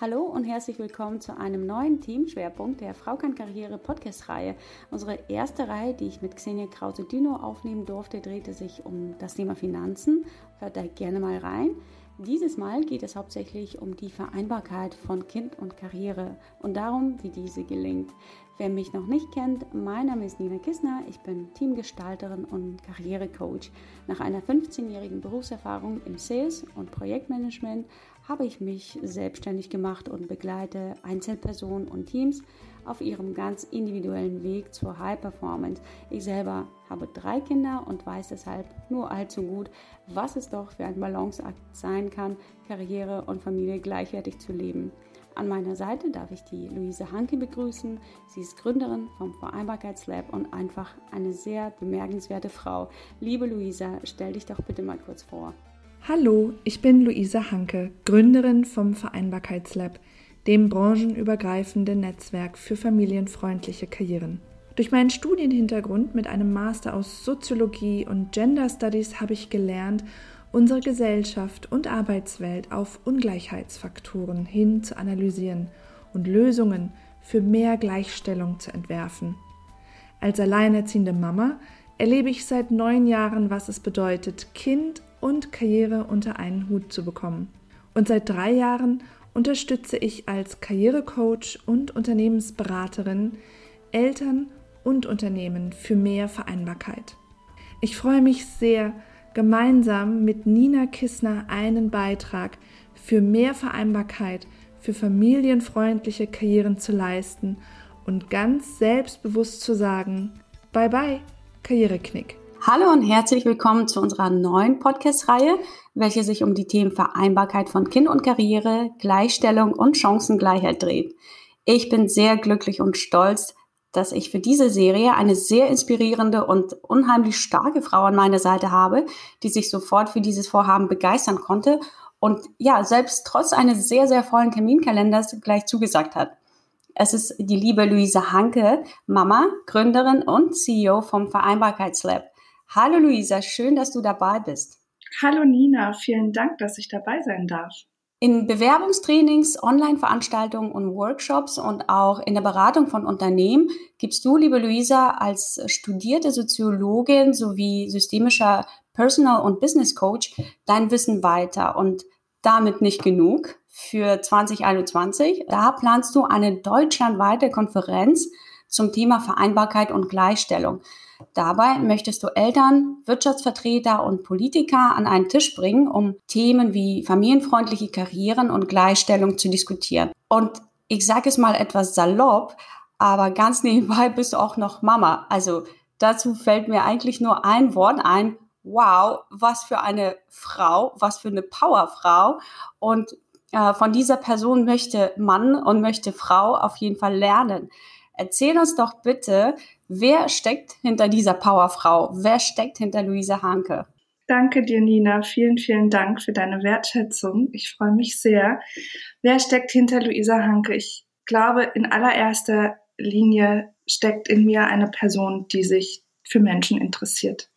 Hallo und herzlich willkommen zu einem neuen Teamschwerpunkt der Frau kann Karriere Podcast-Reihe. Unsere erste Reihe, die ich mit Xenia Krause-Dino aufnehmen durfte, drehte sich um das Thema Finanzen. Hört da gerne mal rein. Dieses Mal geht es hauptsächlich um die Vereinbarkeit von Kind und Karriere und darum, wie diese gelingt. Wer mich noch nicht kennt, mein Name ist Nina Kissner, ich bin Teamgestalterin und Karrierecoach. Nach einer 15-jährigen Berufserfahrung im Sales und Projektmanagement habe ich mich selbstständig gemacht und begleite Einzelpersonen und Teams auf ihrem ganz individuellen Weg zur High Performance. Ich selber habe drei Kinder und weiß deshalb nur allzu gut, was es doch für ein Balanceakt sein kann, Karriere und Familie gleichwertig zu leben. An meiner Seite darf ich die Luise Hanke begrüßen. Sie ist Gründerin vom Vereinbarkeitslab und einfach eine sehr bemerkenswerte Frau. Liebe Luisa, stell dich doch bitte mal kurz vor. Hallo, ich bin Luisa Hanke, Gründerin vom Vereinbarkeitslab, dem branchenübergreifenden Netzwerk für familienfreundliche Karrieren. Durch meinen Studienhintergrund mit einem Master aus Soziologie und Gender Studies habe ich gelernt, unsere Gesellschaft und Arbeitswelt auf Ungleichheitsfaktoren hin zu analysieren und Lösungen für mehr Gleichstellung zu entwerfen. Als alleinerziehende Mama erlebe ich seit neun Jahren, was es bedeutet, Kind und Karriere unter einen Hut zu bekommen. Und seit drei Jahren unterstütze ich als Karrierecoach und Unternehmensberaterin Eltern und Unternehmen für mehr Vereinbarkeit. Ich freue mich sehr, gemeinsam mit Nina Kissner einen Beitrag für mehr Vereinbarkeit, für familienfreundliche Karrieren zu leisten und ganz selbstbewusst zu sagen, bye bye, Karriereknick. Hallo und herzlich willkommen zu unserer neuen Podcast-Reihe, welche sich um die Themen Vereinbarkeit von Kind und Karriere, Gleichstellung und Chancengleichheit dreht. Ich bin sehr glücklich und stolz, dass ich für diese Serie eine sehr inspirierende und unheimlich starke Frau an meiner Seite habe, die sich sofort für dieses Vorhaben begeistern konnte und ja, selbst trotz eines sehr, sehr vollen Terminkalenders gleich zugesagt hat. Es ist die liebe Luisa Hanke, Mama, Gründerin und CEO vom Vereinbarkeitslab. Hallo Luisa, schön, dass du dabei bist. Hallo Nina, vielen Dank, dass ich dabei sein darf. In Bewerbungstrainings, Online-Veranstaltungen und Workshops und auch in der Beratung von Unternehmen gibst du, liebe Luisa, als studierte Soziologin sowie systemischer Personal- und Business Coach dein Wissen weiter. Und damit nicht genug für 2021. Da planst du eine deutschlandweite Konferenz zum Thema Vereinbarkeit und Gleichstellung. Dabei möchtest du Eltern, Wirtschaftsvertreter und Politiker an einen Tisch bringen, um Themen wie familienfreundliche Karrieren und Gleichstellung zu diskutieren. Und ich sage es mal etwas salopp, aber ganz nebenbei bist du auch noch Mama. Also dazu fällt mir eigentlich nur ein Wort ein. Wow, was für eine Frau, was für eine Powerfrau. Und äh, von dieser Person möchte Mann und möchte Frau auf jeden Fall lernen. Erzähl uns doch bitte, wer steckt hinter dieser Powerfrau? Wer steckt hinter Luisa Hanke? Danke dir, Nina. Vielen, vielen Dank für deine Wertschätzung. Ich freue mich sehr. Wer steckt hinter Luisa Hanke? Ich glaube, in allererster Linie steckt in mir eine Person, die sich für Menschen interessiert.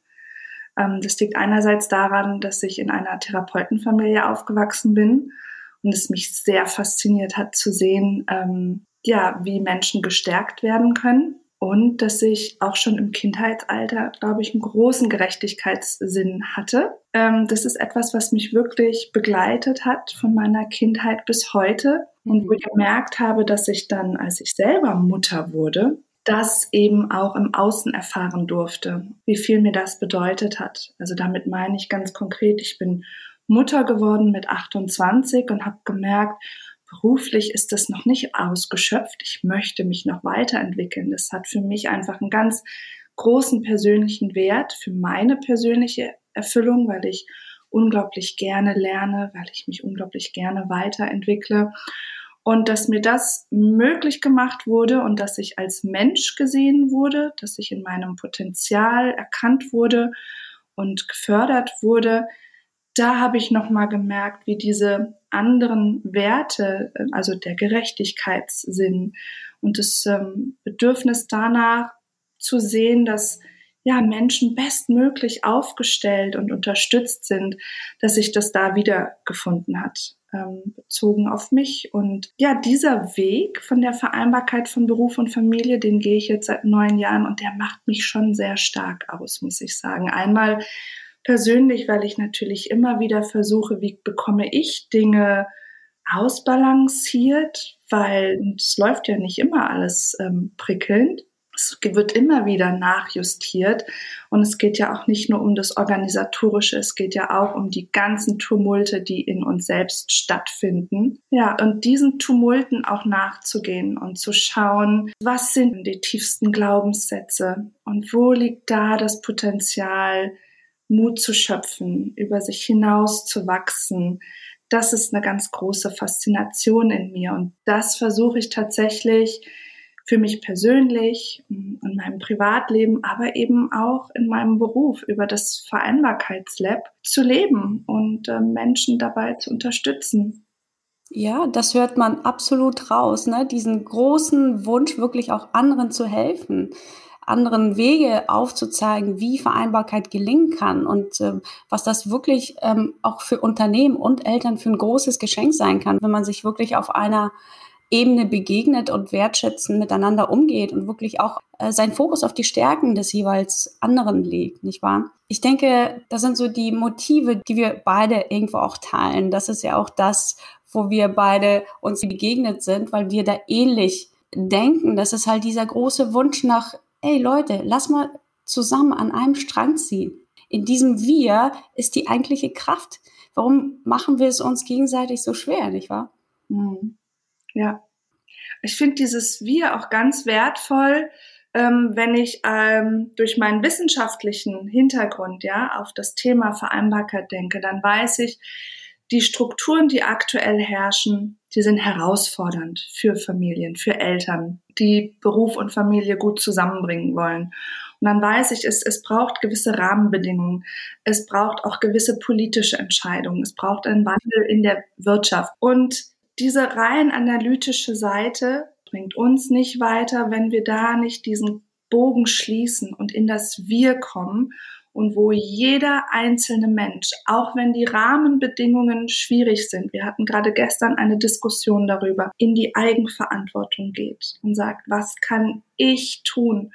Ähm, das liegt einerseits daran, dass ich in einer Therapeutenfamilie aufgewachsen bin und es mich sehr fasziniert hat zu sehen, ähm, ja, wie Menschen gestärkt werden können und dass ich auch schon im Kindheitsalter, glaube ich, einen großen Gerechtigkeitssinn hatte. Ähm, das ist etwas, was mich wirklich begleitet hat von meiner Kindheit bis heute und wo ich gemerkt habe, dass ich dann, als ich selber Mutter wurde, das eben auch im Außen erfahren durfte, wie viel mir das bedeutet hat. Also damit meine ich ganz konkret, ich bin Mutter geworden mit 28 und habe gemerkt, beruflich ist das noch nicht ausgeschöpft. Ich möchte mich noch weiterentwickeln. Das hat für mich einfach einen ganz großen persönlichen Wert für meine persönliche Erfüllung, weil ich unglaublich gerne lerne, weil ich mich unglaublich gerne weiterentwickle. Und dass mir das möglich gemacht wurde und dass ich als Mensch gesehen wurde, dass ich in meinem Potenzial erkannt wurde und gefördert wurde, da habe ich nochmal gemerkt, wie diese anderen Werte, also der Gerechtigkeitssinn und das ähm, Bedürfnis danach zu sehen, dass ja, Menschen bestmöglich aufgestellt und unterstützt sind, dass sich das da wiedergefunden hat. ähm, bezogen auf mich. Und ja, dieser Weg von der Vereinbarkeit von Beruf und Familie, den gehe ich jetzt seit neun Jahren und der macht mich schon sehr stark aus, muss ich sagen. Einmal persönlich, weil ich natürlich immer wieder versuche, wie bekomme ich Dinge ausbalanciert, weil es läuft ja nicht immer alles ähm, prickelnd. Es wird immer wieder nachjustiert und es geht ja auch nicht nur um das Organisatorische, es geht ja auch um die ganzen Tumulte, die in uns selbst stattfinden. Ja, und diesen Tumulten auch nachzugehen und zu schauen, was sind die tiefsten Glaubenssätze und wo liegt da das Potenzial, Mut zu schöpfen, über sich hinaus zu wachsen. Das ist eine ganz große Faszination in mir und das versuche ich tatsächlich für mich persönlich, in meinem Privatleben, aber eben auch in meinem Beruf über das Vereinbarkeitslab zu leben und äh, Menschen dabei zu unterstützen. Ja, das hört man absolut raus, ne? diesen großen Wunsch, wirklich auch anderen zu helfen, anderen Wege aufzuzeigen, wie Vereinbarkeit gelingen kann und äh, was das wirklich ähm, auch für Unternehmen und Eltern für ein großes Geschenk sein kann, wenn man sich wirklich auf einer Ebene begegnet und wertschätzend miteinander umgeht und wirklich auch äh, seinen Fokus auf die Stärken des jeweils anderen legt, nicht wahr? Ich denke, das sind so die Motive, die wir beide irgendwo auch teilen. Das ist ja auch das, wo wir beide uns begegnet sind, weil wir da ähnlich denken. Das ist halt dieser große Wunsch nach, ey Leute, lass mal zusammen an einem Strang ziehen. In diesem Wir ist die eigentliche Kraft. Warum machen wir es uns gegenseitig so schwer, nicht wahr? Mhm. Ja. Ich finde dieses Wir auch ganz wertvoll, ähm, wenn ich ähm, durch meinen wissenschaftlichen Hintergrund ja auf das Thema Vereinbarkeit denke, dann weiß ich, die Strukturen, die aktuell herrschen, die sind herausfordernd für Familien, für Eltern, die Beruf und Familie gut zusammenbringen wollen. Und dann weiß ich, es, es braucht gewisse Rahmenbedingungen. Es braucht auch gewisse politische Entscheidungen. Es braucht einen Wandel in der Wirtschaft. Und diese rein analytische Seite bringt uns nicht weiter, wenn wir da nicht diesen Bogen schließen und in das Wir kommen und wo jeder einzelne Mensch, auch wenn die Rahmenbedingungen schwierig sind, wir hatten gerade gestern eine Diskussion darüber, in die Eigenverantwortung geht und sagt, was kann ich tun?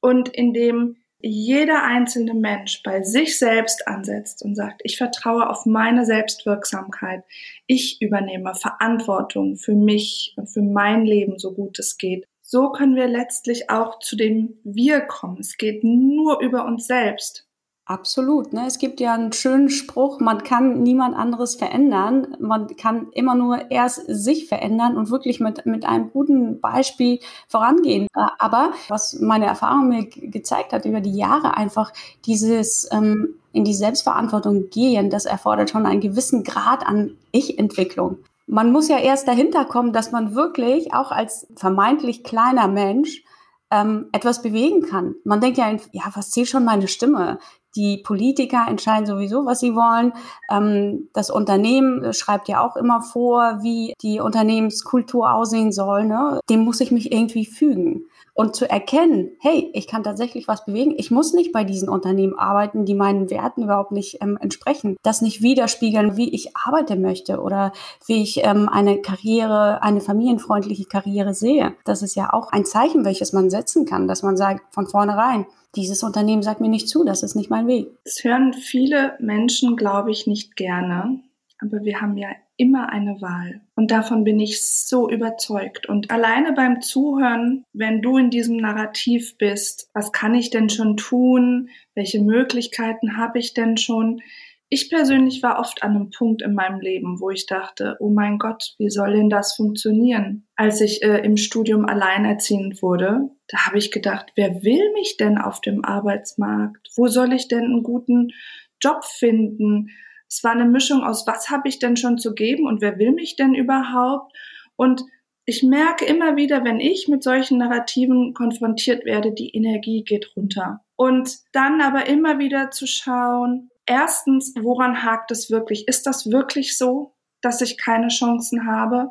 Und in dem jeder einzelne Mensch bei sich selbst ansetzt und sagt, ich vertraue auf meine Selbstwirksamkeit, ich übernehme Verantwortung für mich und für mein Leben, so gut es geht, so können wir letztlich auch zu dem Wir kommen. Es geht nur über uns selbst. Absolut. Ne? Es gibt ja einen schönen Spruch, man kann niemand anderes verändern. Man kann immer nur erst sich verändern und wirklich mit, mit einem guten Beispiel vorangehen. Äh, aber was meine Erfahrung mir gezeigt hat über die Jahre, einfach dieses ähm, in die Selbstverantwortung gehen, das erfordert schon einen gewissen Grad an Ich-Entwicklung. Man muss ja erst dahinter kommen, dass man wirklich auch als vermeintlich kleiner Mensch ähm, etwas bewegen kann. Man denkt ja, ja, was zählt schon meine Stimme? Die Politiker entscheiden sowieso, was sie wollen. Ähm, das Unternehmen schreibt ja auch immer vor, wie die Unternehmenskultur aussehen soll. Ne? Dem muss ich mich irgendwie fügen und zu erkennen, hey, ich kann tatsächlich was bewegen. Ich muss nicht bei diesen Unternehmen arbeiten, die meinen Werten überhaupt nicht ähm, entsprechen. Das nicht widerspiegeln, wie ich arbeiten möchte oder wie ich ähm, eine Karriere, eine familienfreundliche Karriere sehe. Das ist ja auch ein Zeichen, welches man setzen kann, dass man sagt von vornherein, dieses Unternehmen sagt mir nicht zu, das ist nicht mein Weg. Es hören viele Menschen, glaube ich, nicht gerne. Aber wir haben ja immer eine Wahl. Und davon bin ich so überzeugt. Und alleine beim Zuhören, wenn du in diesem Narrativ bist, was kann ich denn schon tun? Welche Möglichkeiten habe ich denn schon? Ich persönlich war oft an einem Punkt in meinem Leben, wo ich dachte, oh mein Gott, wie soll denn das funktionieren? Als ich äh, im Studium alleinerziehend wurde, da habe ich gedacht, wer will mich denn auf dem Arbeitsmarkt? Wo soll ich denn einen guten Job finden? Es war eine Mischung aus, was habe ich denn schon zu geben und wer will mich denn überhaupt? Und ich merke immer wieder, wenn ich mit solchen Narrativen konfrontiert werde, die Energie geht runter. Und dann aber immer wieder zu schauen, erstens, woran hakt es wirklich? Ist das wirklich so, dass ich keine Chancen habe?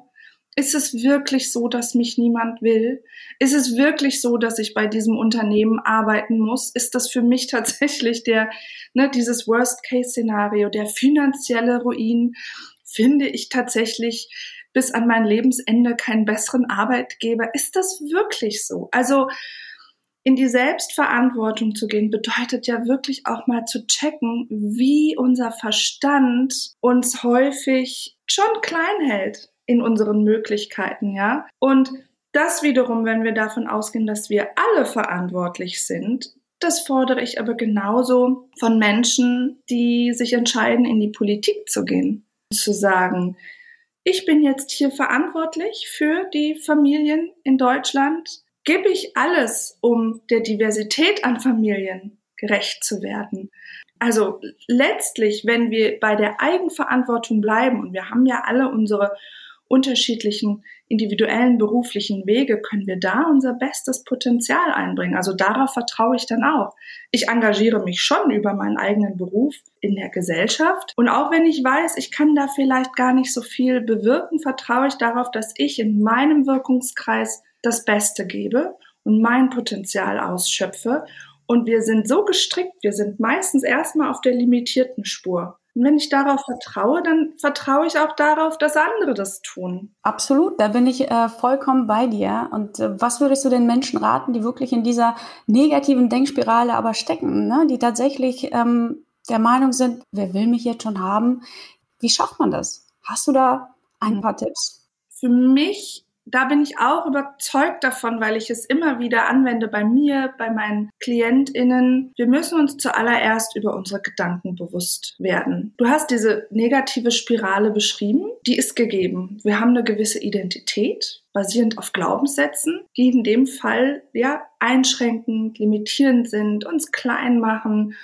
Ist es wirklich so, dass mich niemand will? Ist es wirklich so, dass ich bei diesem Unternehmen arbeiten muss? Ist das für mich tatsächlich der, ne, dieses Worst-Case-Szenario, der finanzielle Ruin? finde ich tatsächlich bis an mein Lebensende keinen besseren Arbeitgeber. Ist das wirklich so? Also in die Selbstverantwortung zu gehen, bedeutet ja wirklich auch mal zu checken, wie unser Verstand uns häufig schon klein hält in unseren Möglichkeiten, ja. Und das wiederum, wenn wir davon ausgehen, dass wir alle verantwortlich sind, das fordere ich aber genauso von Menschen, die sich entscheiden, in die Politik zu gehen. Zu sagen, ich bin jetzt hier verantwortlich für die Familien in Deutschland gebe ich alles, um der Diversität an Familien gerecht zu werden. Also letztlich, wenn wir bei der Eigenverantwortung bleiben, und wir haben ja alle unsere unterschiedlichen individuellen beruflichen Wege, können wir da unser bestes Potenzial einbringen. Also darauf vertraue ich dann auch. Ich engagiere mich schon über meinen eigenen Beruf in der Gesellschaft. Und auch wenn ich weiß, ich kann da vielleicht gar nicht so viel bewirken, vertraue ich darauf, dass ich in meinem Wirkungskreis das Beste gebe und mein Potenzial ausschöpfe. Und wir sind so gestrickt, wir sind meistens erstmal auf der limitierten Spur. Und wenn ich darauf vertraue, dann vertraue ich auch darauf, dass andere das tun. Absolut, da bin ich äh, vollkommen bei dir. Und äh, was würdest du den Menschen raten, die wirklich in dieser negativen Denkspirale aber stecken, ne? die tatsächlich ähm, der Meinung sind, wer will mich jetzt schon haben? Wie schafft man das? Hast du da ein hm. paar Tipps? Für mich da bin ich auch überzeugt davon, weil ich es immer wieder anwende bei mir, bei meinen KlientInnen. Wir müssen uns zuallererst über unsere Gedanken bewusst werden. Du hast diese negative Spirale beschrieben. Die ist gegeben. Wir haben eine gewisse Identität basierend auf Glaubenssätzen, die in dem Fall ja einschränkend, limitierend sind, uns klein machen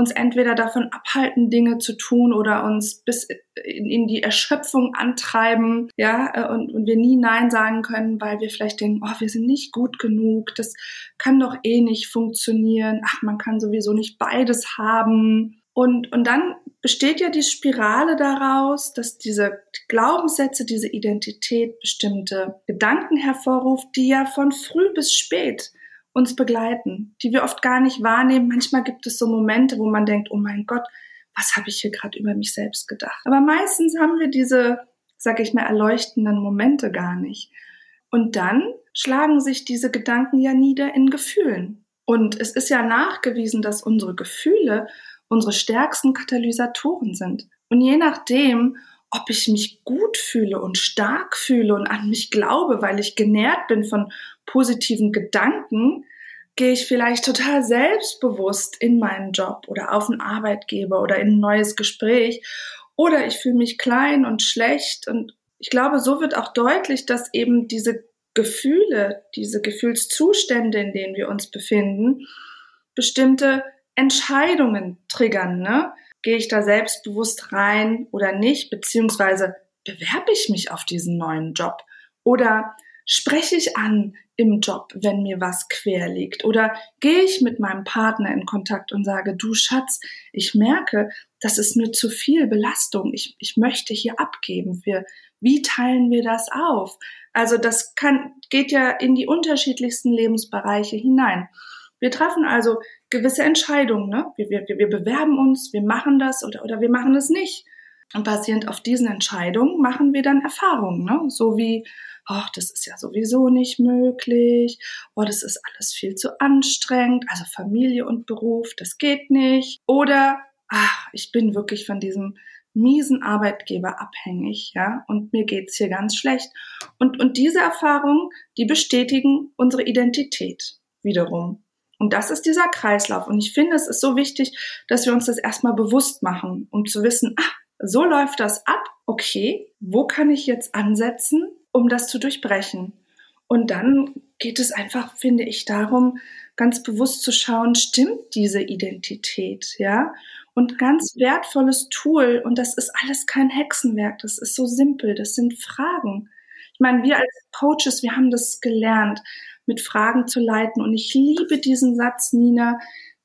uns entweder davon abhalten, Dinge zu tun oder uns bis in, in die Erschöpfung antreiben, ja, äh, und, und wir nie Nein sagen können, weil wir vielleicht denken, oh, wir sind nicht gut genug, das kann doch eh nicht funktionieren, ach, man kann sowieso nicht beides haben. Und, und dann besteht ja die Spirale daraus, dass diese Glaubenssätze, diese Identität bestimmte Gedanken hervorruft, die ja von früh bis spät uns begleiten, die wir oft gar nicht wahrnehmen. Manchmal gibt es so Momente, wo man denkt, oh mein Gott, was habe ich hier gerade über mich selbst gedacht? Aber meistens haben wir diese, sag ich mal, erleuchtenden Momente gar nicht. Und dann schlagen sich diese Gedanken ja nieder in Gefühlen. Und es ist ja nachgewiesen, dass unsere Gefühle unsere stärksten Katalysatoren sind. Und je nachdem, ob ich mich gut fühle und stark fühle und an mich glaube, weil ich genährt bin von positiven Gedanken, gehe ich vielleicht total selbstbewusst in meinen Job oder auf einen Arbeitgeber oder in ein neues Gespräch oder ich fühle mich klein und schlecht und ich glaube, so wird auch deutlich, dass eben diese Gefühle, diese Gefühlszustände, in denen wir uns befinden, bestimmte Entscheidungen triggern. Ne? Gehe ich da selbstbewusst rein oder nicht? Beziehungsweise bewerbe ich mich auf diesen neuen Job? Oder spreche ich an im Job, wenn mir was quer liegt? Oder gehe ich mit meinem Partner in Kontakt und sage, du Schatz, ich merke, das ist mir zu viel Belastung. Ich, ich möchte hier abgeben. Wir, wie teilen wir das auf? Also das kann, geht ja in die unterschiedlichsten Lebensbereiche hinein. Wir treffen also gewisse Entscheidungen. Ne? Wir, wir, wir bewerben uns, wir machen das oder, oder wir machen es nicht. Und basierend auf diesen Entscheidungen machen wir dann Erfahrungen, ne? so wie ach, das ist ja sowieso nicht möglich, oh, das ist alles viel zu anstrengend, also Familie und Beruf, das geht nicht. Oder, ach, ich bin wirklich von diesem miesen Arbeitgeber abhängig, ja, und mir geht's hier ganz schlecht. Und, und diese Erfahrungen, die bestätigen unsere Identität wiederum. Und das ist dieser Kreislauf. Und ich finde, es ist so wichtig, dass wir uns das erstmal bewusst machen, um zu wissen, ah, so läuft das ab. Okay, wo kann ich jetzt ansetzen? um das zu durchbrechen. Und dann geht es einfach, finde ich, darum, ganz bewusst zu schauen, stimmt diese Identität, ja? Und ganz wertvolles Tool, und das ist alles kein Hexenwerk, das ist so simpel, das sind Fragen. Ich meine, wir als Coaches, wir haben das gelernt, mit Fragen zu leiten. Und ich liebe diesen Satz, Nina,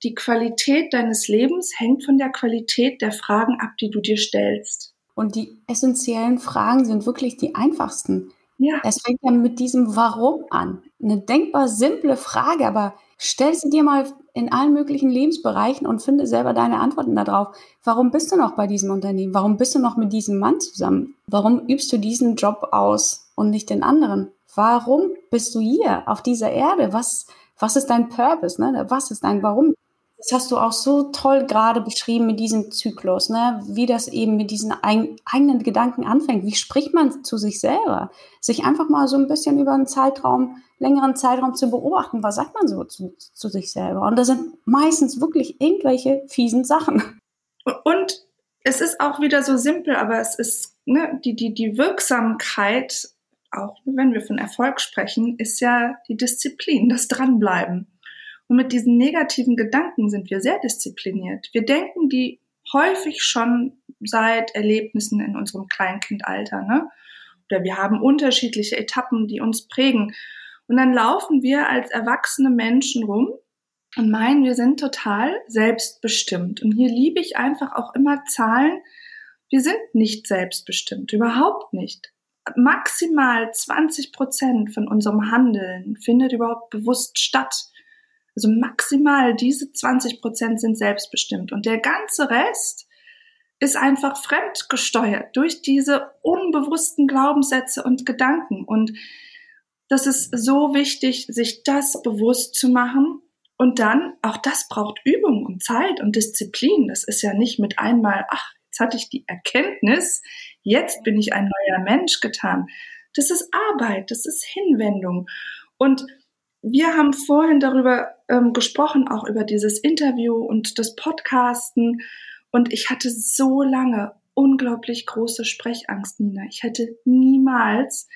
die Qualität deines Lebens hängt von der Qualität der Fragen ab, die du dir stellst. Und die essentiellen Fragen sind wirklich die einfachsten. Ja. Es fängt ja mit diesem Warum an. Eine denkbar simple Frage, aber stell sie dir mal in allen möglichen Lebensbereichen und finde selber deine Antworten darauf. Warum bist du noch bei diesem Unternehmen? Warum bist du noch mit diesem Mann zusammen? Warum übst du diesen Job aus und nicht den anderen? Warum bist du hier auf dieser Erde? Was, was ist dein Purpose? Ne? Was ist dein Warum? Das hast du auch so toll gerade beschrieben mit diesem Zyklus, ne? wie das eben mit diesen eigenen Gedanken anfängt. Wie spricht man zu sich selber? Sich einfach mal so ein bisschen über einen Zeitraum, längeren Zeitraum zu beobachten, was sagt man so zu, zu sich selber? Und das sind meistens wirklich irgendwelche fiesen Sachen. Und es ist auch wieder so simpel, aber es ist ne, die, die, die Wirksamkeit, auch wenn wir von Erfolg sprechen, ist ja die Disziplin, das Dranbleiben. Und mit diesen negativen Gedanken sind wir sehr diszipliniert. Wir denken die häufig schon seit Erlebnissen in unserem Kleinkindalter. Ne? Oder wir haben unterschiedliche Etappen, die uns prägen. Und dann laufen wir als erwachsene Menschen rum und meinen, wir sind total selbstbestimmt. Und hier liebe ich einfach auch immer Zahlen. Wir sind nicht selbstbestimmt, überhaupt nicht. Maximal 20 Prozent von unserem Handeln findet überhaupt bewusst statt. Also maximal diese 20 Prozent sind selbstbestimmt und der ganze Rest ist einfach fremdgesteuert durch diese unbewussten Glaubenssätze und Gedanken. Und das ist so wichtig, sich das bewusst zu machen. Und dann, auch das braucht Übung und Zeit und Disziplin. Das ist ja nicht mit einmal, ach, jetzt hatte ich die Erkenntnis, jetzt bin ich ein neuer Mensch getan. Das ist Arbeit, das ist Hinwendung. Und wir haben vorhin darüber ähm, gesprochen, auch über dieses Interview und das Podcasten. Und ich hatte so lange unglaublich große Sprechangst, Nina. Ich hätte niemals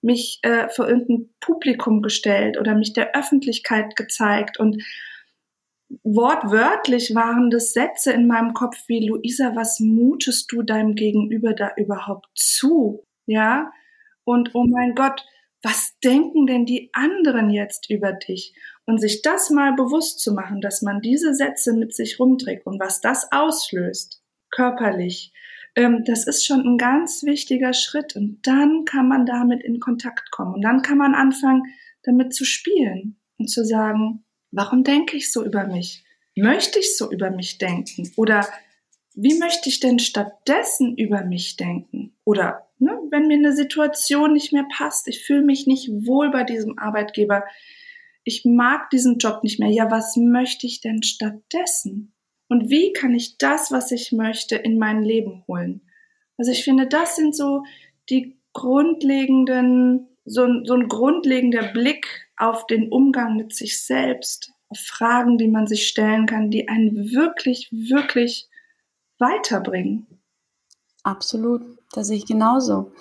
mich äh, vor irgendein Publikum gestellt oder mich der Öffentlichkeit gezeigt. Und wortwörtlich waren das Sätze in meinem Kopf wie, Luisa, was mutest du deinem Gegenüber da überhaupt zu? Ja? Und oh mein Gott, was denken denn die anderen jetzt über dich? Und sich das mal bewusst zu machen, dass man diese Sätze mit sich rumträgt und was das auslöst, körperlich, ähm, das ist schon ein ganz wichtiger Schritt. Und dann kann man damit in Kontakt kommen. Und dann kann man anfangen, damit zu spielen und zu sagen, warum denke ich so über mich? Möchte ich so über mich denken? Oder wie möchte ich denn stattdessen über mich denken? Oder ne, wenn mir eine Situation nicht mehr passt, ich fühle mich nicht wohl bei diesem Arbeitgeber, ich mag diesen Job nicht mehr, ja, was möchte ich denn stattdessen? Und wie kann ich das, was ich möchte, in mein Leben holen? Also ich finde, das sind so die grundlegenden, so, so ein grundlegender Blick auf den Umgang mit sich selbst, auf Fragen, die man sich stellen kann, die einen wirklich, wirklich weiterbringen. Absolut, das sehe ich genauso.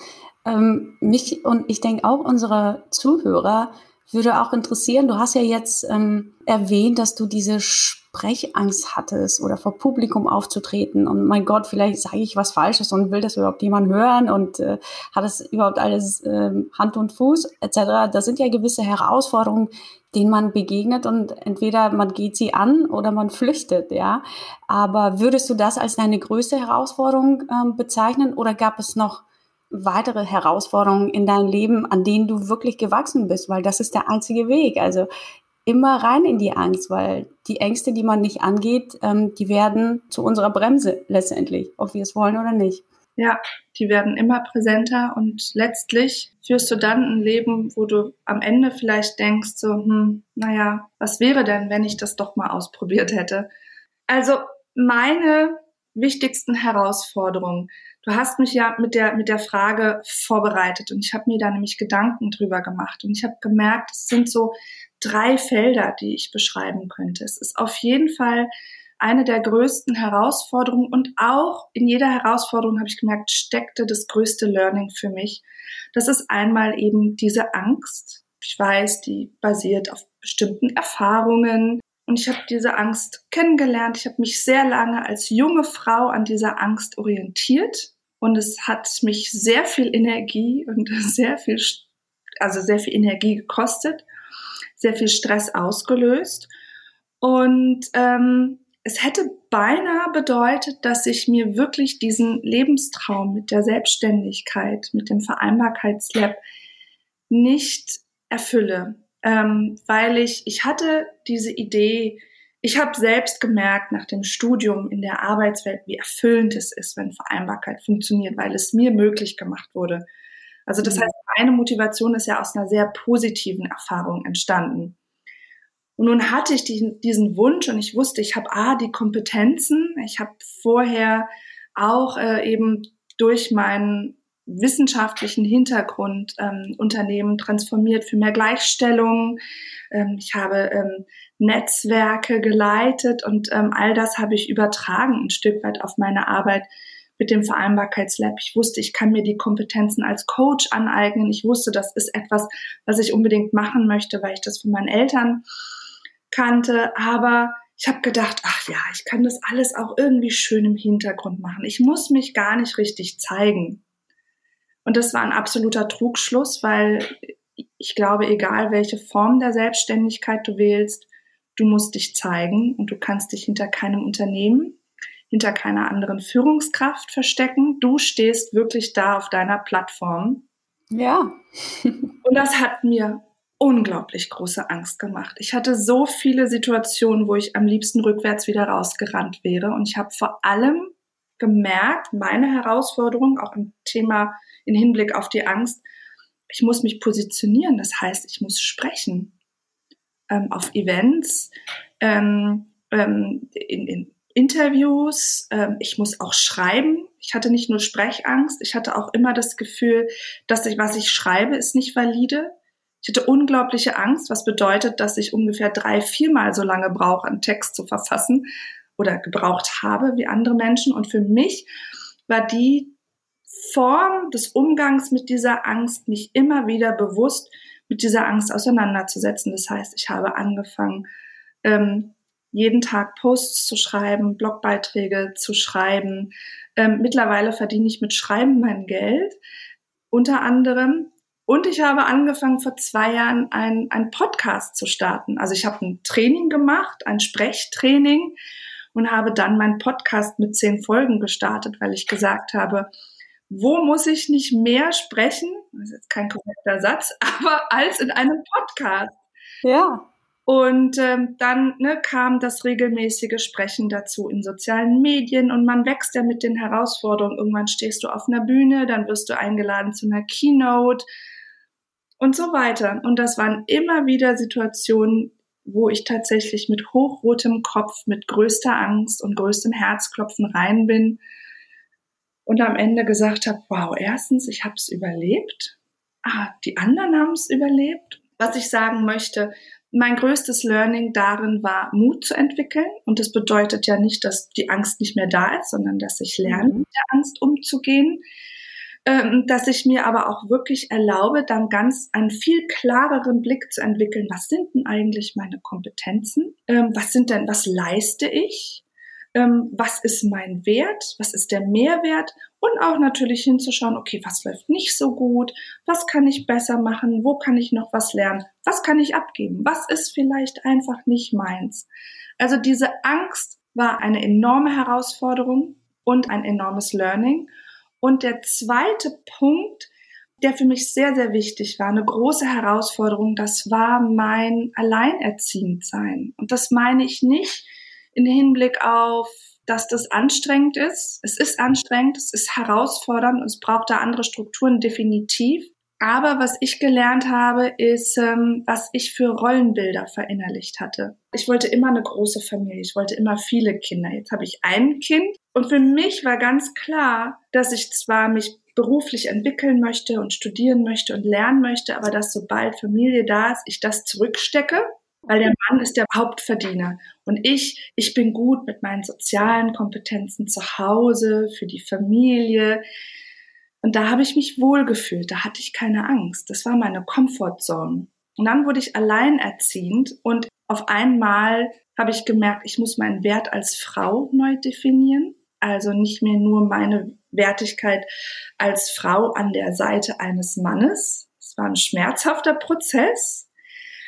Ähm, mich und ich denke auch unsere Zuhörer würde auch interessieren, du hast ja jetzt ähm, erwähnt, dass du diese Sprechangst hattest oder vor Publikum aufzutreten und mein Gott, vielleicht sage ich was Falsches und will das überhaupt jemand hören und äh, hat es überhaupt alles äh, Hand und Fuß etc. Das sind ja gewisse Herausforderungen, denen man begegnet und entweder man geht sie an oder man flüchtet, ja. Aber würdest du das als deine größte Herausforderung ähm, bezeichnen oder gab es noch weitere Herausforderungen in deinem Leben, an denen du wirklich gewachsen bist, weil das ist der einzige Weg. Also immer rein in die Angst, weil die Ängste, die man nicht angeht, ähm, die werden zu unserer Bremse letztendlich, ob wir es wollen oder nicht. Ja, die werden immer präsenter und letztlich führst du dann ein Leben, wo du am Ende vielleicht denkst, so, hm, naja, was wäre denn, wenn ich das doch mal ausprobiert hätte? Also meine wichtigsten Herausforderungen. Du hast mich ja mit der, mit der Frage vorbereitet und ich habe mir da nämlich Gedanken drüber gemacht und ich habe gemerkt, es sind so drei Felder, die ich beschreiben könnte. Es ist auf jeden Fall eine der größten Herausforderungen und auch in jeder Herausforderung habe ich gemerkt, steckte das größte Learning für mich. Das ist einmal eben diese Angst. Ich weiß, die basiert auf bestimmten Erfahrungen. Und ich habe diese Angst kennengelernt. Ich habe mich sehr lange als junge Frau an dieser Angst orientiert. Und es hat mich sehr viel Energie und sehr viel, also sehr viel Energie gekostet, sehr viel Stress ausgelöst. Und ähm, es hätte beinahe bedeutet, dass ich mir wirklich diesen Lebenstraum mit der Selbstständigkeit, mit dem Vereinbarkeitslab nicht erfülle, ähm, weil ich, ich hatte diese Idee, ich habe selbst gemerkt nach dem Studium in der Arbeitswelt, wie erfüllend es ist, wenn Vereinbarkeit funktioniert, weil es mir möglich gemacht wurde. Also das mhm. heißt, meine Motivation ist ja aus einer sehr positiven Erfahrung entstanden. Und nun hatte ich diesen, diesen Wunsch und ich wusste, ich habe A, die Kompetenzen, ich habe vorher auch äh, eben durch meinen wissenschaftlichen Hintergrund ähm, Unternehmen transformiert für mehr Gleichstellung. Ähm, ich habe ähm, Netzwerke geleitet und ähm, all das habe ich übertragen ein Stück weit auf meine Arbeit mit dem Vereinbarkeitslab. Ich wusste, ich kann mir die Kompetenzen als Coach aneignen. Ich wusste, das ist etwas, was ich unbedingt machen möchte, weil ich das von meinen Eltern kannte. Aber ich habe gedacht, ach ja, ich kann das alles auch irgendwie schön im Hintergrund machen. Ich muss mich gar nicht richtig zeigen. Und das war ein absoluter Trugschluss, weil ich glaube, egal welche Form der Selbstständigkeit du wählst, du musst dich zeigen und du kannst dich hinter keinem Unternehmen, hinter keiner anderen Führungskraft verstecken. Du stehst wirklich da auf deiner Plattform. Ja. und das hat mir unglaublich große Angst gemacht. Ich hatte so viele Situationen, wo ich am liebsten rückwärts wieder rausgerannt wäre. Und ich habe vor allem gemerkt, meine Herausforderung auch im Thema in Hinblick auf die Angst, ich muss mich positionieren. Das heißt, ich muss sprechen ähm, auf Events, ähm, ähm, in, in Interviews. Ähm, ich muss auch schreiben. Ich hatte nicht nur Sprechangst, ich hatte auch immer das Gefühl, dass ich, was ich schreibe, ist nicht valide. Ich hatte unglaubliche Angst, was bedeutet, dass ich ungefähr drei, viermal so lange brauche, einen Text zu verfassen oder gebraucht habe wie andere Menschen. Und für mich war die Form des Umgangs mit dieser Angst, mich immer wieder bewusst mit dieser Angst auseinanderzusetzen. Das heißt, ich habe angefangen, ähm, jeden Tag Posts zu schreiben, Blogbeiträge zu schreiben. Ähm, mittlerweile verdiene ich mit Schreiben mein Geld, unter anderem. Und ich habe angefangen, vor zwei Jahren ein, ein Podcast zu starten. Also ich habe ein Training gemacht, ein Sprechtraining und habe dann meinen Podcast mit zehn Folgen gestartet, weil ich gesagt habe, wo muss ich nicht mehr sprechen? Das ist jetzt kein korrekter Satz, aber als in einem Podcast. Ja. Und ähm, dann ne, kam das regelmäßige Sprechen dazu in sozialen Medien und man wächst ja mit den Herausforderungen. Irgendwann stehst du auf einer Bühne, dann wirst du eingeladen zu einer Keynote und so weiter. Und das waren immer wieder Situationen, wo ich tatsächlich mit hochrotem Kopf, mit größter Angst und größtem Herzklopfen rein bin und am Ende gesagt habe, wow, erstens, ich habe es überlebt. Ah, die anderen haben es überlebt. Was ich sagen möchte, mein größtes Learning darin war, Mut zu entwickeln. Und das bedeutet ja nicht, dass die Angst nicht mehr da ist, sondern dass ich lerne, mhm. mit der Angst umzugehen. Ähm, dass ich mir aber auch wirklich erlaube, dann ganz einen viel klareren Blick zu entwickeln. Was sind denn eigentlich meine Kompetenzen? Ähm, was sind denn, was leiste ich? ähm, was ist mein Wert, was ist der Mehrwert und auch natürlich hinzuschauen, okay, was läuft nicht so gut, was kann ich besser machen, wo kann ich noch was lernen, was kann ich abgeben, was ist vielleicht einfach nicht meins. Also diese Angst war eine enorme Herausforderung und ein enormes Learning. Und der zweite Punkt, der für mich sehr, sehr wichtig war, eine große Herausforderung, das war mein Alleinerziehendsein. Und das meine ich nicht in Hinblick auf, dass das anstrengend ist. Es ist anstrengend, es ist herausfordernd und es braucht da andere Strukturen definitiv. Aber was ich gelernt habe, ist, ähm, was ich für Rollenbilder verinnerlicht hatte. Ich wollte immer eine große Familie, ich wollte immer viele Kinder. Jetzt habe ich ein Kind und für mich war ganz klar, dass ich zwar mich beruflich entwickeln möchte und studieren möchte und lernen möchte, aber dass sobald Familie da ist, ich das zurückstecke weil der Mann ist der Hauptverdiener. Und ich, ich bin gut mit meinen sozialen Kompetenzen zu Hause, für die Familie. Und da habe ich mich wohlgefühlt, da hatte ich keine Angst. Das war meine Comfortzone. Und dann wurde ich alleinerziehend und auf einmal habe ich gemerkt, ich muss meinen Wert als Frau neu definieren. Also nicht mehr nur meine Wertigkeit als Frau an der Seite eines Mannes. Es war ein schmerzhafter Prozess,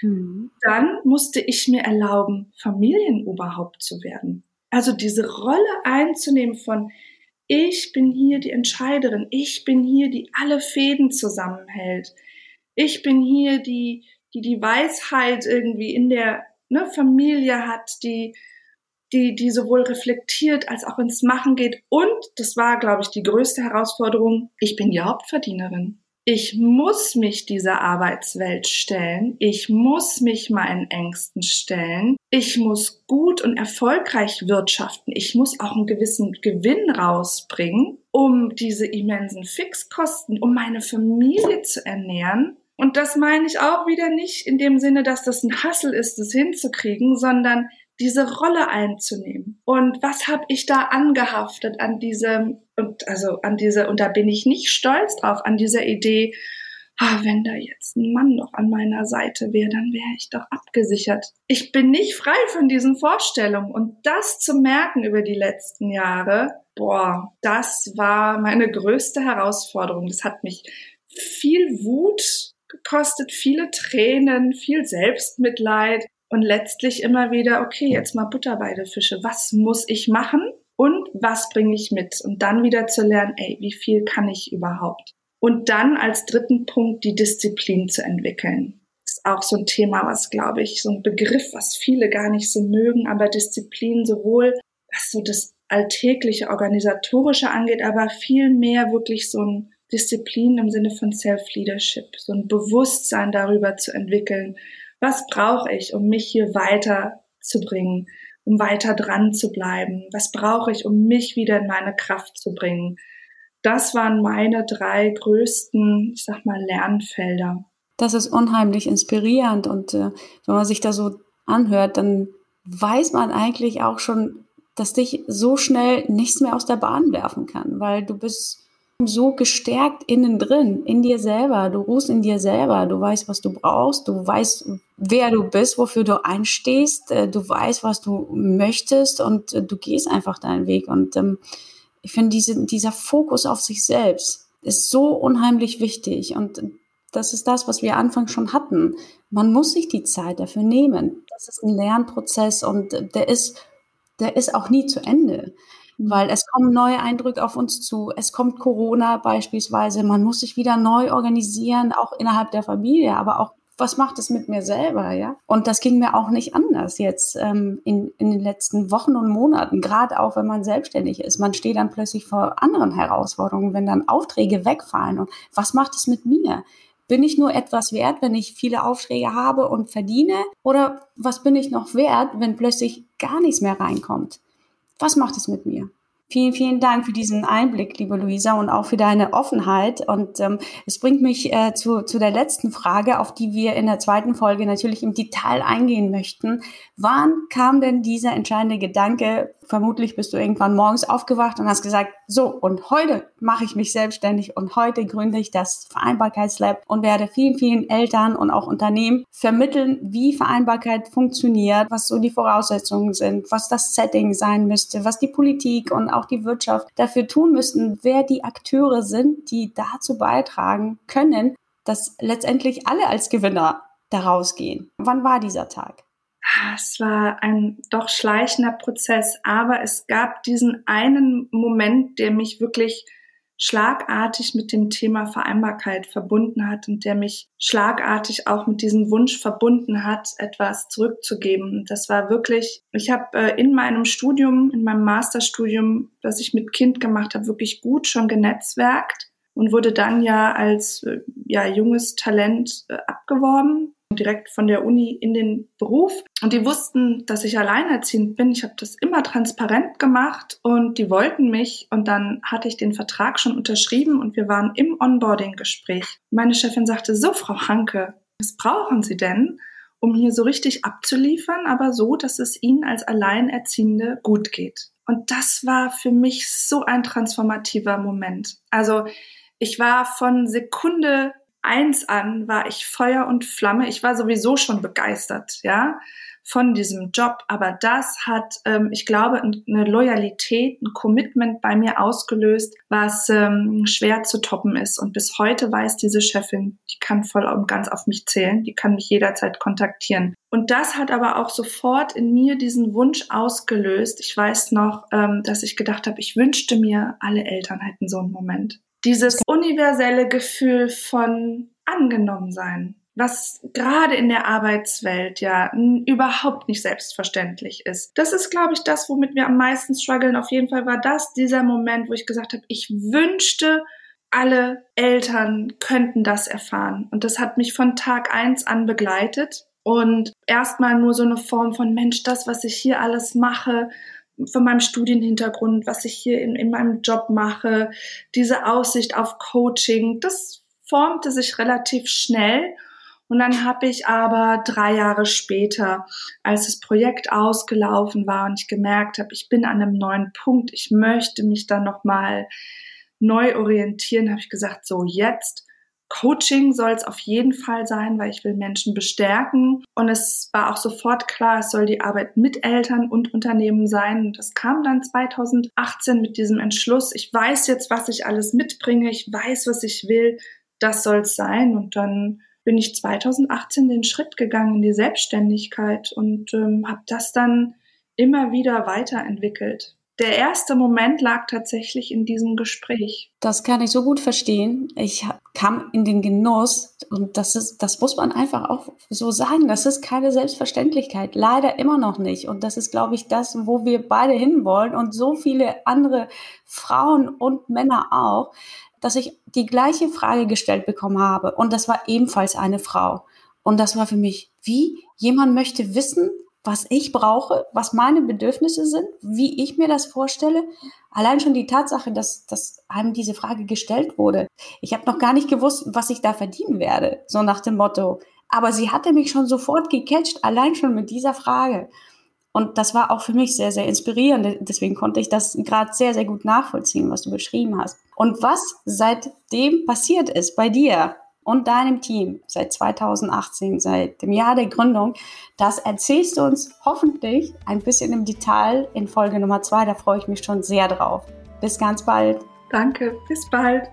Mhm. Dann musste ich mir erlauben, Familienoberhaupt zu werden. Also diese Rolle einzunehmen von, ich bin hier die Entscheiderin, ich bin hier, die alle Fäden zusammenhält. Ich bin hier die, die die Weisheit irgendwie in der ne, Familie hat, die, die, die sowohl reflektiert als auch ins Machen geht. Und das war, glaube ich, die größte Herausforderung. Ich bin die Hauptverdienerin. Ich muss mich dieser Arbeitswelt stellen. Ich muss mich meinen Ängsten stellen. Ich muss gut und erfolgreich wirtschaften. Ich muss auch einen gewissen Gewinn rausbringen, um diese immensen Fixkosten, um meine Familie zu ernähren. Und das meine ich auch wieder nicht in dem Sinne, dass das ein Hassel ist, das hinzukriegen, sondern diese Rolle einzunehmen. Und was habe ich da angehaftet an diesem, und also an dieser, und da bin ich nicht stolz drauf, an dieser Idee, ah, wenn da jetzt ein Mann noch an meiner Seite wäre, dann wäre ich doch abgesichert. Ich bin nicht frei von diesen Vorstellungen. Und das zu merken über die letzten Jahre, boah, das war meine größte Herausforderung. Das hat mich viel Wut gekostet, viele Tränen, viel Selbstmitleid und letztlich immer wieder, okay, jetzt mal Butter bei der Fische. Was muss ich machen und was bringe ich mit? Und dann wieder zu lernen, ey, wie viel kann ich überhaupt? Und dann als dritten Punkt die Disziplin zu entwickeln. Ist auch so ein Thema, was, glaube ich, so ein Begriff, was viele gar nicht so mögen, aber Disziplin sowohl, was so das alltägliche organisatorische angeht, aber viel mehr wirklich so ein Disziplin im Sinne von Self-Leadership, so ein Bewusstsein darüber zu entwickeln, was brauche ich, um mich hier weiterzubringen, um weiter dran zu bleiben? Was brauche ich, um mich wieder in meine Kraft zu bringen? Das waren meine drei größten, ich sag mal, Lernfelder. Das ist unheimlich inspirierend und äh, wenn man sich da so anhört, dann weiß man eigentlich auch schon, dass dich so schnell nichts mehr aus der Bahn werfen kann, weil du bist so gestärkt innen drin, in dir selber. Du ruhst in dir selber. Du weißt, was du brauchst. Du weißt, wer du bist, wofür du einstehst. Äh, du weißt, was du möchtest und äh, du gehst einfach deinen Weg. Und ähm, ich finde, diese, dieser Fokus auf sich selbst ist so unheimlich wichtig. Und das ist das, was wir anfangs schon hatten. Man muss sich die Zeit dafür nehmen. Das ist ein Lernprozess und der ist, der ist auch nie zu Ende weil es kommen neue Eindrücke auf uns zu. Es kommt Corona beispielsweise. Man muss sich wieder neu organisieren, auch innerhalb der Familie, aber auch was macht es mit mir selber, ja? Und das ging mir auch nicht anders jetzt ähm, in, in den letzten Wochen und Monaten, gerade auch wenn man selbstständig ist. Man steht dann plötzlich vor anderen Herausforderungen, wenn dann Aufträge wegfallen. Und was macht es mit mir? Bin ich nur etwas wert, wenn ich viele Aufträge habe und verdiene? Oder was bin ich noch wert, wenn plötzlich gar nichts mehr reinkommt? Was macht es mit mir? Vielen, vielen Dank für diesen Einblick, liebe Luisa, und auch für deine Offenheit. Und ähm, es bringt mich äh, zu, zu der letzten Frage, auf die wir in der zweiten Folge natürlich im Detail eingehen möchten. Wann kam denn dieser entscheidende Gedanke, vermutlich bist du irgendwann morgens aufgewacht und hast gesagt, so, und heute mache ich mich selbstständig und heute gründe ich das Vereinbarkeitslab und werde vielen, vielen Eltern und auch Unternehmen vermitteln, wie Vereinbarkeit funktioniert, was so die Voraussetzungen sind, was das Setting sein müsste, was die Politik und auch die Wirtschaft dafür tun müssten, wer die Akteure sind, die dazu beitragen können, dass letztendlich alle als Gewinner daraus gehen. Wann war dieser Tag? Es war ein doch schleichender Prozess, aber es gab diesen einen Moment, der mich wirklich schlagartig mit dem Thema Vereinbarkeit verbunden hat und der mich schlagartig auch mit diesem Wunsch verbunden hat, etwas zurückzugeben. Das war wirklich, ich habe äh, in meinem Studium, in meinem Masterstudium, das ich mit Kind gemacht habe, wirklich gut schon genetzwerkt und wurde dann ja als äh, ja, junges Talent äh, abgeworben direkt von der Uni in den Beruf und die wussten, dass ich alleinerziehend bin. Ich habe das immer transparent gemacht und die wollten mich und dann hatte ich den Vertrag schon unterschrieben und wir waren im Onboarding-Gespräch. Meine Chefin sagte, so Frau Hanke, was brauchen Sie denn, um hier so richtig abzuliefern, aber so, dass es Ihnen als Alleinerziehende gut geht. Und das war für mich so ein transformativer Moment. Also ich war von Sekunde eins an war ich Feuer und Flamme. Ich war sowieso schon begeistert, ja, von diesem Job. Aber das hat, ähm, ich glaube, eine Loyalität, ein Commitment bei mir ausgelöst, was ähm, schwer zu toppen ist. Und bis heute weiß diese Chefin, die kann voll und ganz auf mich zählen. Die kann mich jederzeit kontaktieren. Und das hat aber auch sofort in mir diesen Wunsch ausgelöst. Ich weiß noch, ähm, dass ich gedacht habe, ich wünschte mir, alle Eltern hätten so einen Moment dieses universelle Gefühl von angenommen sein. was gerade in der Arbeitswelt ja überhaupt nicht selbstverständlich ist. Das ist, glaube ich, das, womit wir am meisten strugglen. Auf jeden Fall war das dieser Moment, wo ich gesagt habe, ich wünschte, alle Eltern könnten das erfahren. Und das hat mich von Tag eins an begleitet. Und erstmal nur so eine Form von Mensch, das, was ich hier alles mache, von meinem Studienhintergrund, was ich hier in, in meinem Job mache, diese Aussicht auf Coaching, das formte sich relativ schnell. Und dann habe ich aber drei Jahre später, als das Projekt ausgelaufen war und ich gemerkt habe, ich bin an einem neuen Punkt, ich möchte mich dann nochmal neu orientieren, habe ich gesagt, so jetzt Coaching soll es auf jeden Fall sein, weil ich will Menschen bestärken. Und es war auch sofort klar, es soll die Arbeit mit Eltern und Unternehmen sein. Und das kam dann 2018 mit diesem Entschluss. Ich weiß jetzt, was ich alles mitbringe. Ich weiß, was ich will. Das soll es sein. Und dann bin ich 2018 den Schritt gegangen in die Selbstständigkeit und ähm, habe das dann immer wieder weiterentwickelt der erste Moment lag tatsächlich in diesem Gespräch. Das kann ich so gut verstehen. Ich kam in den Genuss und das ist, das muss man einfach auch so sagen. Das ist keine Selbstverständlichkeit. Leider immer noch nicht. Und das ist, glaube ich, das, wo wir beide hinwollen und so viele andere Frauen und Männer auch, dass ich die gleiche Frage gestellt bekommen habe. Und das war ebenfalls eine Frau. Und das war für mich, wie jemand möchte wissen, was ich brauche, was meine Bedürfnisse sind, wie ich mir das vorstelle. Allein schon die Tatsache, dass, dass einem diese Frage gestellt wurde. Ich habe noch gar nicht gewusst, was ich da verdienen werde, so nach dem Motto. Aber sie hatte mich schon sofort gecatcht, allein schon mit dieser Frage. Und das war auch für mich sehr, sehr inspirierend. Deswegen konnte ich das gerade sehr, sehr gut nachvollziehen, was du beschrieben hast. Und was seitdem passiert ist bei dir, und deinem Team seit 2018, seit dem Jahr der Gründung. Das erzählst du uns hoffentlich ein bisschen im Detail in Folge Nummer zwei. Da freue ich mich schon sehr drauf. Bis ganz bald. Danke, bis bald.